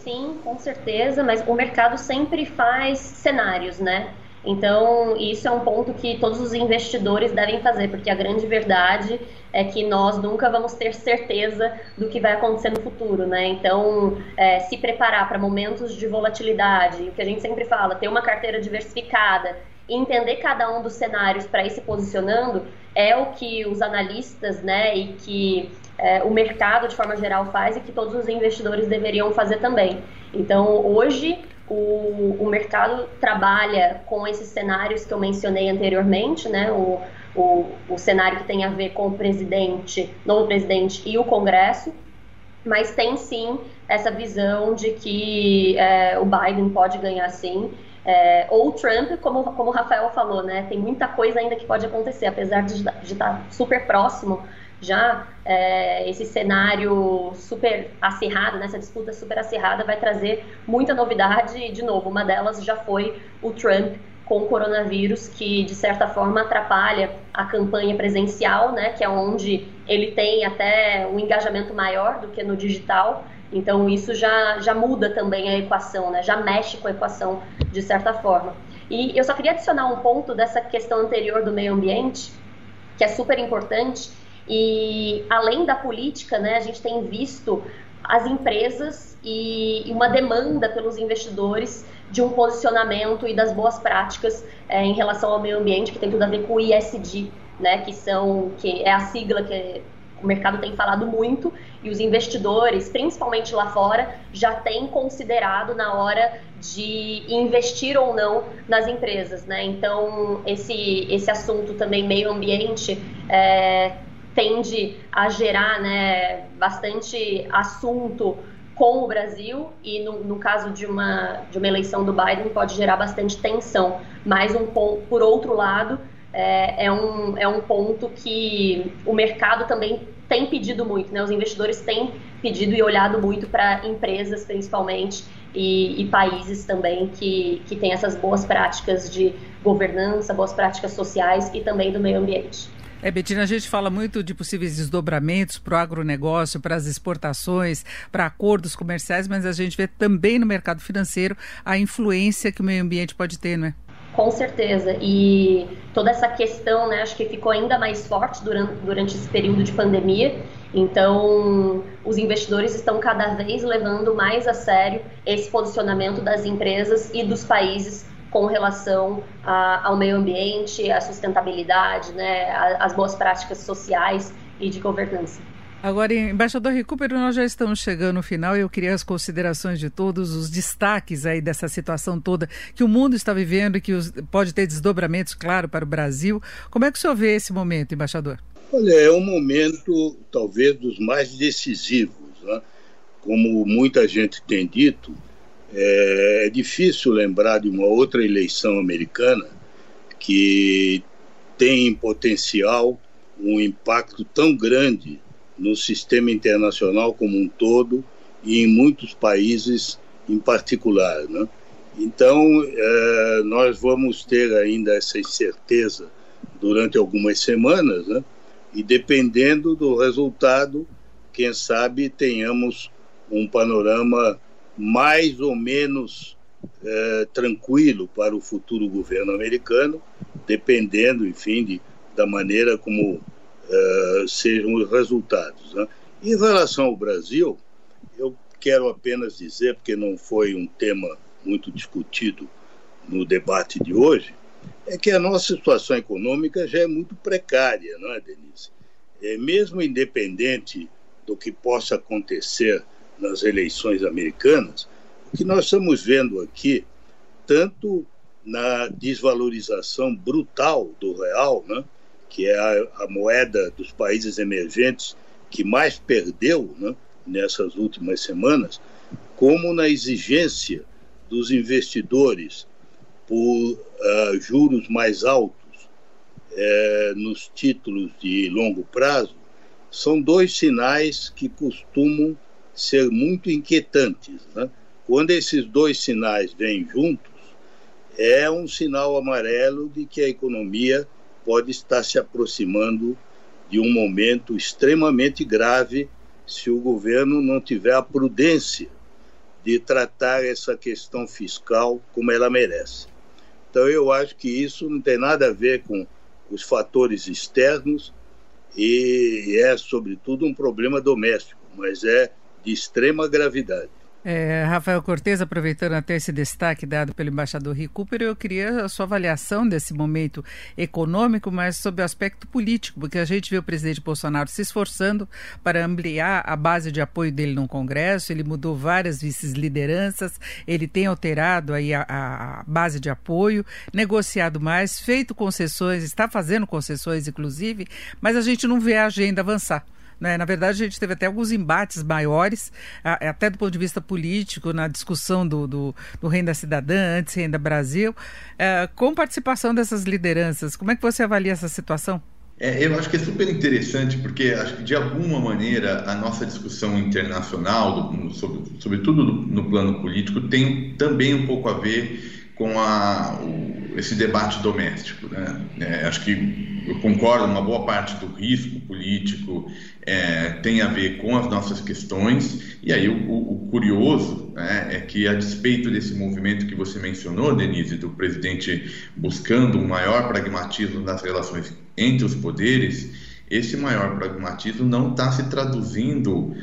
Sim, com certeza, mas o mercado sempre faz cenários, né? Então, isso é um ponto que todos os investidores devem fazer, porque a grande verdade é que nós nunca vamos ter certeza do que vai acontecer no futuro, né? Então, é, se preparar para momentos de volatilidade, o que a gente sempre fala, ter uma carteira diversificada, entender cada um dos cenários para ir se posicionando, é o que os analistas, né, e que é, o mercado de forma geral faz e que todos os investidores deveriam fazer também. Então, hoje o, o mercado trabalha com esses cenários que eu mencionei anteriormente, né? O, o, o cenário que tem a ver com o presidente, novo presidente e o Congresso, mas tem sim essa visão de que é, o Biden pode ganhar sim. É, ou o Trump, como, como o Rafael falou, né? Tem muita coisa ainda que pode acontecer, apesar de, de estar super próximo já é, esse cenário super acirrado, nessa disputa super acirrada, vai trazer muita novidade. E, de novo, uma delas já foi o Trump com o coronavírus, que de certa forma atrapalha a campanha presencial, né, que é onde ele tem até um engajamento maior do que no digital. Então isso já, já muda também a equação, né, já mexe com a equação de certa forma. E eu só queria adicionar um ponto dessa questão anterior do meio ambiente, que é super importante, e além da política, né, a gente tem visto as empresas e, uma demanda pelos investidores de um posicionamento e das boas práticas é, em relação ao meio ambiente, que tem tudo a ver com o ISD, né, que são que é a sigla que o mercado tem falado muito e os investidores, principalmente lá fora, já têm considerado na hora de investir ou não nas empresas, né? Então esse esse assunto também meio ambiente é, tende a gerar né, bastante assunto com o Brasil e no, no, caso de uma, de uma eleição do Biden pode gerar bastante tensão. Mas um por outro lado é, é, um, é um ponto que o mercado também tem pedido muito, né? Os investidores têm pedido e olhado muito para empresas principalmente e, e, países também que, que têm essas boas práticas de governança, boas práticas sociais e também do meio ambiente. É, Betina, a gente fala muito de possíveis desdobramentos para o agronegócio, para as exportações, para acordos comerciais, mas a gente vê também no mercado financeiro a influência que o meio ambiente pode ter, não é? Com certeza. E toda essa questão, né, acho que ficou ainda mais forte durante, durante esse período de pandemia. Então, os investidores estão cada vez levando mais a sério esse posicionamento das empresas e dos países com relação a, ao meio ambiente, à sustentabilidade, né, as boas práticas sociais e de governança. Agora, embaixador Recupero, nós já estamos chegando no final e eu queria as considerações de todos, os destaques aí dessa situação toda que o mundo está vivendo e que os, pode ter desdobramentos, claro, para o Brasil. Como é que o senhor vê esse momento, embaixador? Olha, é um momento talvez dos mais decisivos. Né? Como muita gente tem dito, é, é difícil lembrar de uma outra eleição americana que tem em potencial um impacto tão grande no sistema internacional como um todo e em muitos países em particular. Né? Então, é, nós vamos ter ainda essa incerteza durante algumas semanas, né? e dependendo do resultado, quem sabe tenhamos um panorama mais ou menos é, tranquilo para o futuro governo americano, dependendo, enfim, de, da maneira como uh, sejam os resultados. Né? Em relação ao Brasil, eu quero apenas dizer, porque não foi um tema muito discutido no debate de hoje, é que a nossa situação econômica já é muito precária, não é, Denise? É, mesmo independente do que possa acontecer nas eleições americanas, o que nós estamos vendo aqui, tanto na desvalorização brutal do real, né, que é a, a moeda dos países emergentes que mais perdeu né, nessas últimas semanas, como na exigência dos investidores por uh, juros mais altos uh, nos títulos de longo prazo, são dois sinais que costumam ser muito inquietantes. Né? Quando esses dois sinais vêm juntos, é um sinal amarelo de que a economia pode estar se aproximando de um momento extremamente grave se o governo não tiver a prudência de tratar essa questão fiscal como ela merece. Então, eu acho que isso não tem nada a ver com os fatores externos e é, sobretudo, um problema doméstico, mas é de extrema gravidade. É, Rafael Cortes, aproveitando até esse destaque dado pelo embaixador Recupero, eu queria a sua avaliação desse momento econômico, mas sobre o aspecto político, porque a gente vê o presidente Bolsonaro se esforçando para ampliar a base de apoio dele no Congresso, ele mudou várias vice-lideranças, ele tem alterado aí a, a base de apoio, negociado mais, feito concessões, está fazendo concessões, inclusive, mas a gente não vê a agenda avançar. Né? Na verdade, a gente teve até alguns embates maiores, até do ponto de vista político, na discussão do, do, do Renda Cidadã, antes Renda Brasil, é, com participação dessas lideranças. Como é que você avalia essa situação? É, eu acho que é super interessante, porque acho que de alguma maneira a nossa discussão internacional, do, sobre, sobretudo no plano político, tem também um pouco a ver com a, o, esse debate doméstico. Né? É, acho que eu concordo, uma boa parte do risco político é, tem a ver com as nossas questões, e aí o, o, o curioso né, é que, a despeito desse movimento que você mencionou, Denise, do presidente buscando um maior pragmatismo nas relações entre os poderes, esse maior pragmatismo não está se traduzindo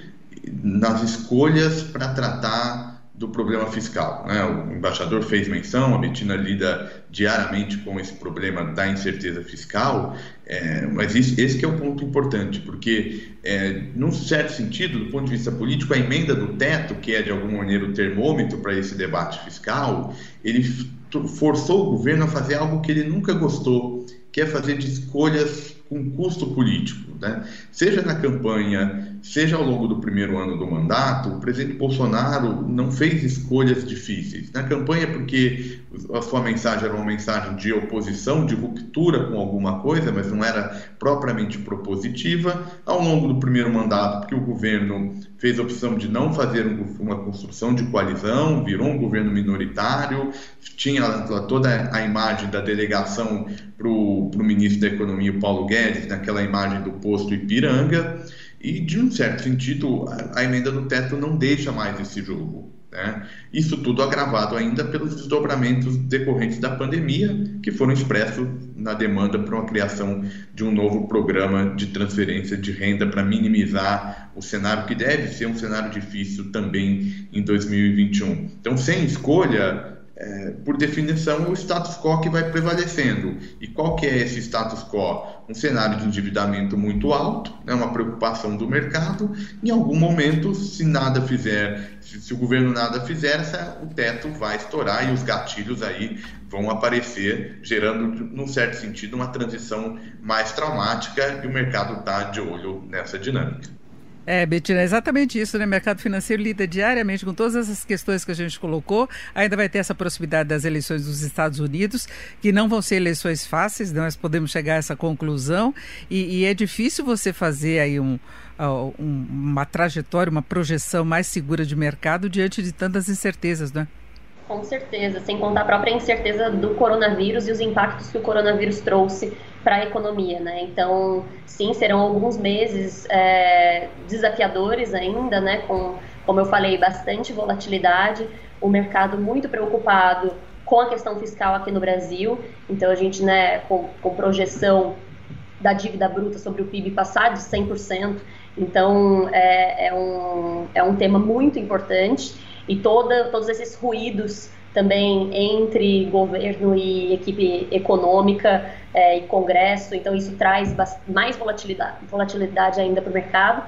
nas escolhas para tratar do problema fiscal. Né? O embaixador fez menção, a Betina lida diariamente com esse problema da incerteza fiscal, é, mas isso, esse é o ponto importante, porque, é, num certo sentido, do ponto de vista político, a emenda do teto, que é de alguma maneira o termômetro para esse debate fiscal, ele forçou o governo a fazer algo que ele nunca gostou, que é fazer de escolhas com custo político. Né? Seja na campanha seja ao longo do primeiro ano do mandato, o presidente Bolsonaro não fez escolhas difíceis. Na campanha, porque a sua mensagem era uma mensagem de oposição, de ruptura com alguma coisa, mas não era propriamente propositiva. Ao longo do primeiro mandato, porque o governo fez a opção de não fazer uma construção de coalizão, virou um governo minoritário, tinha toda a imagem da delegação para o ministro da Economia, Paulo Guedes, naquela imagem do posto Ipiranga. E, de um certo sentido, a, emenda do teto não deixa mais esse jogo. Né? Isso tudo agravado ainda pelos desdobramentos decorrentes da pandemia, que foram expressos na demanda para uma criação de um novo programa de transferência de renda para minimizar o cenário que deve ser um cenário difícil também em 2021. Então, sem escolha, é, por definição, o status quo que vai prevalecendo. E qual que é esse status quo? Um cenário de endividamento muito alto, né, uma preocupação do mercado. Em algum momento, se nada fizer, se, se o governo nada fizer, essa, o teto vai estourar e os gatilhos aí vão aparecer, gerando, num certo sentido, uma transição mais traumática e o mercado está de olho nessa dinâmica. É, Betina, é exatamente isso, né? O mercado financeiro lida diariamente com todas essas questões que a gente colocou. Ainda vai ter essa proximidade das eleições dos Estados Unidos, que não vão ser eleições fáceis, nós podemos chegar a essa conclusão. E, e é difícil você fazer aí um, um, uma trajetória, uma projeção mais segura de mercado diante de tantas incertezas, né? Com certeza, sem contar a própria incerteza do coronavírus e os impactos que o coronavírus trouxe para a economia, né? Então, sim, serão alguns meses é, desafiadores ainda, né? Com, como eu falei, bastante volatilidade, o mercado muito preocupado com a questão fiscal aqui no Brasil. Então, a gente, né, com, com projeção da dívida bruta sobre o PIB passar de 100%. Então, é, é, um, é um tema muito importante e toda, todos esses ruídos também entre governo e equipe econômica é, e Congresso, então isso traz mais volatilidade, volatilidade ainda para o mercado.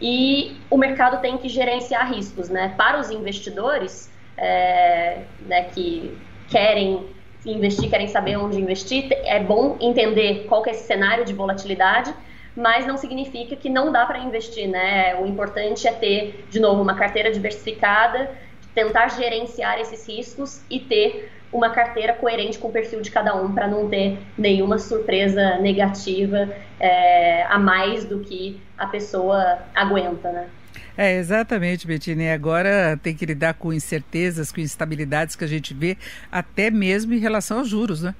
E o mercado tem que gerenciar riscos, né? Para os investidores é, né, que querem investir, querem saber onde investir, é bom entender qual é esse cenário de volatilidade, mas não significa que não dá para investir, né? O importante é ter, de novo, uma carteira diversificada, tentar gerenciar esses riscos e ter uma carteira coerente com o perfil de cada um para não ter nenhuma surpresa negativa é, a mais do que a pessoa aguenta, né? É, exatamente, Betina. E agora tem que lidar com incertezas, com instabilidades que a gente vê, até mesmo em relação aos juros, né?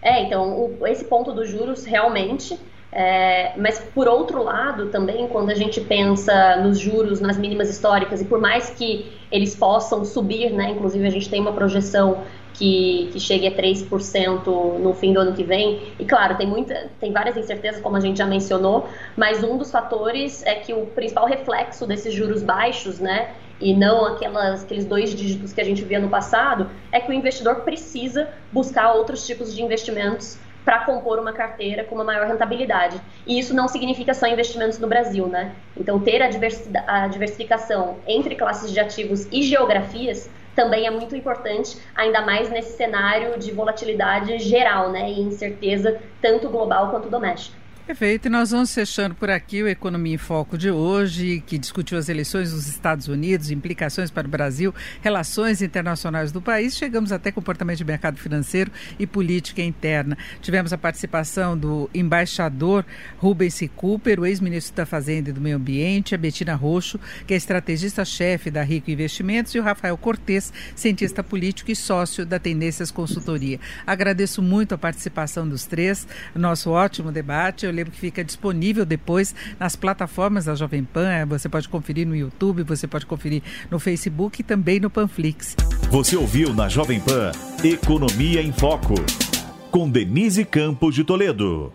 É, então, o, esse ponto dos juros realmente é, mas, por outro lado, também, quando a gente pensa nos juros, nas mínimas históricas, e por mais que eles possam subir, né, inclusive a gente tem uma projeção que, que chegue a 3% no fim do ano que vem, e claro, tem, muita, tem várias incertezas, como a gente já mencionou, mas um dos fatores é que o principal reflexo desses juros baixos, né, e não aquelas, aqueles dois dígitos que a gente via no passado, é que o investidor precisa buscar outros tipos de investimentos para compor uma carteira com uma maior rentabilidade. E isso não significa só investimentos no Brasil, né? Então, ter a, a diversificação entre classes de ativos e geografias também é muito importante, ainda mais nesse cenário de volatilidade geral, né, e incerteza tanto global quanto doméstica. Perfeito, e nós vamos fechando por aqui o Economia em Foco de hoje, que discutiu as eleições dos Estados Unidos, implicações para o Brasil, relações internacionais do país. Chegamos até comportamento de mercado financeiro e política interna. Tivemos a participação do embaixador Rubens. Cooper, o ex-ministro da Fazenda e do Meio Ambiente, a Betina Roxo, que é estrategista-chefe da Rico Investimentos, e o Rafael Cortes, cientista político e sócio da Tendências Consultoria. Agradeço muito a participação dos três, nosso ótimo debate. Eu lembro que fica disponível depois nas plataformas da Jovem Pan. É, você pode conferir no YouTube, você pode conferir no Facebook e também no Panflix. Você ouviu na Jovem Pan Economia em Foco, com Denise Campos de Toledo.